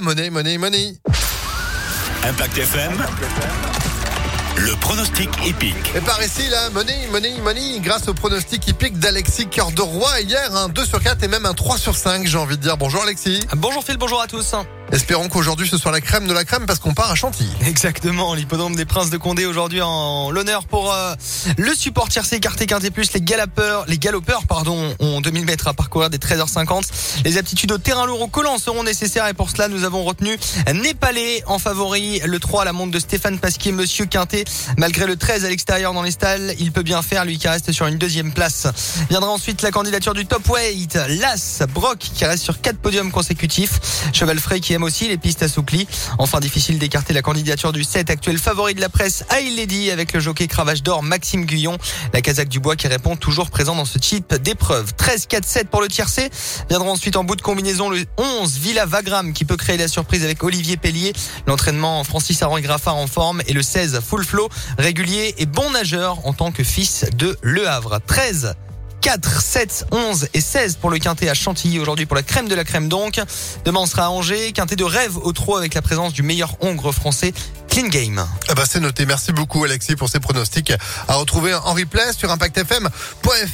Money, money, money. Impact FM. Le pronostic épique. Et par ici, là, money, money, money, grâce au pronostic hippique d'Alexis Cœur de Roi hier, un 2 sur 4 et même un 3 sur 5, j'ai envie de dire. Bonjour Alexis. Bonjour Phil, bonjour à tous. Espérons qu'aujourd'hui ce soit la crème de la crème parce qu'on part à Chantilly. Exactement, l'hippodrome des Princes de Condé aujourd'hui en l'honneur pour euh, le support tiercé écarté quinté plus les galopeurs, les galopeurs pardon ont 2000 mètres à parcourir des 13h50. Les aptitudes au terrain lourd au collant seront nécessaires et pour cela nous avons retenu Népalais en favori, le 3 à la montre de Stéphane Pasquier, Monsieur Quintet. Malgré le 13 à l'extérieur dans les stalles, il peut bien faire lui qui reste sur une deuxième place. Viendra ensuite la candidature du top weight, Las Brock qui reste sur quatre podiums consécutifs, Cheval Frais qui aussi les pistes assouplies. Enfin, difficile d'écarter la candidature du 7 actuel favori de la presse, Lady, avec le jockey cravache d'or Maxime Guyon. La casaque du bois qui répond toujours présent dans ce type d'épreuve. 13-4-7 pour le tiercé. Viendra ensuite en bout de combinaison le 11 Villa Vagram qui peut créer la surprise avec Olivier Pellier. L'entraînement Francis Aron Graffard en forme et le 16 Full Flow régulier et bon nageur en tant que fils de Le Havre. 13 4, 7, 11 et 16 pour le quintet à Chantilly aujourd'hui pour la crème de la crème donc. Demain on sera à Angers, quintet de rêve au trot avec la présence du meilleur hongre français Clean Game. Ah bah c'est noté. Merci beaucoup Alexis pour ces pronostics à retrouver en replay sur impactfm.fr.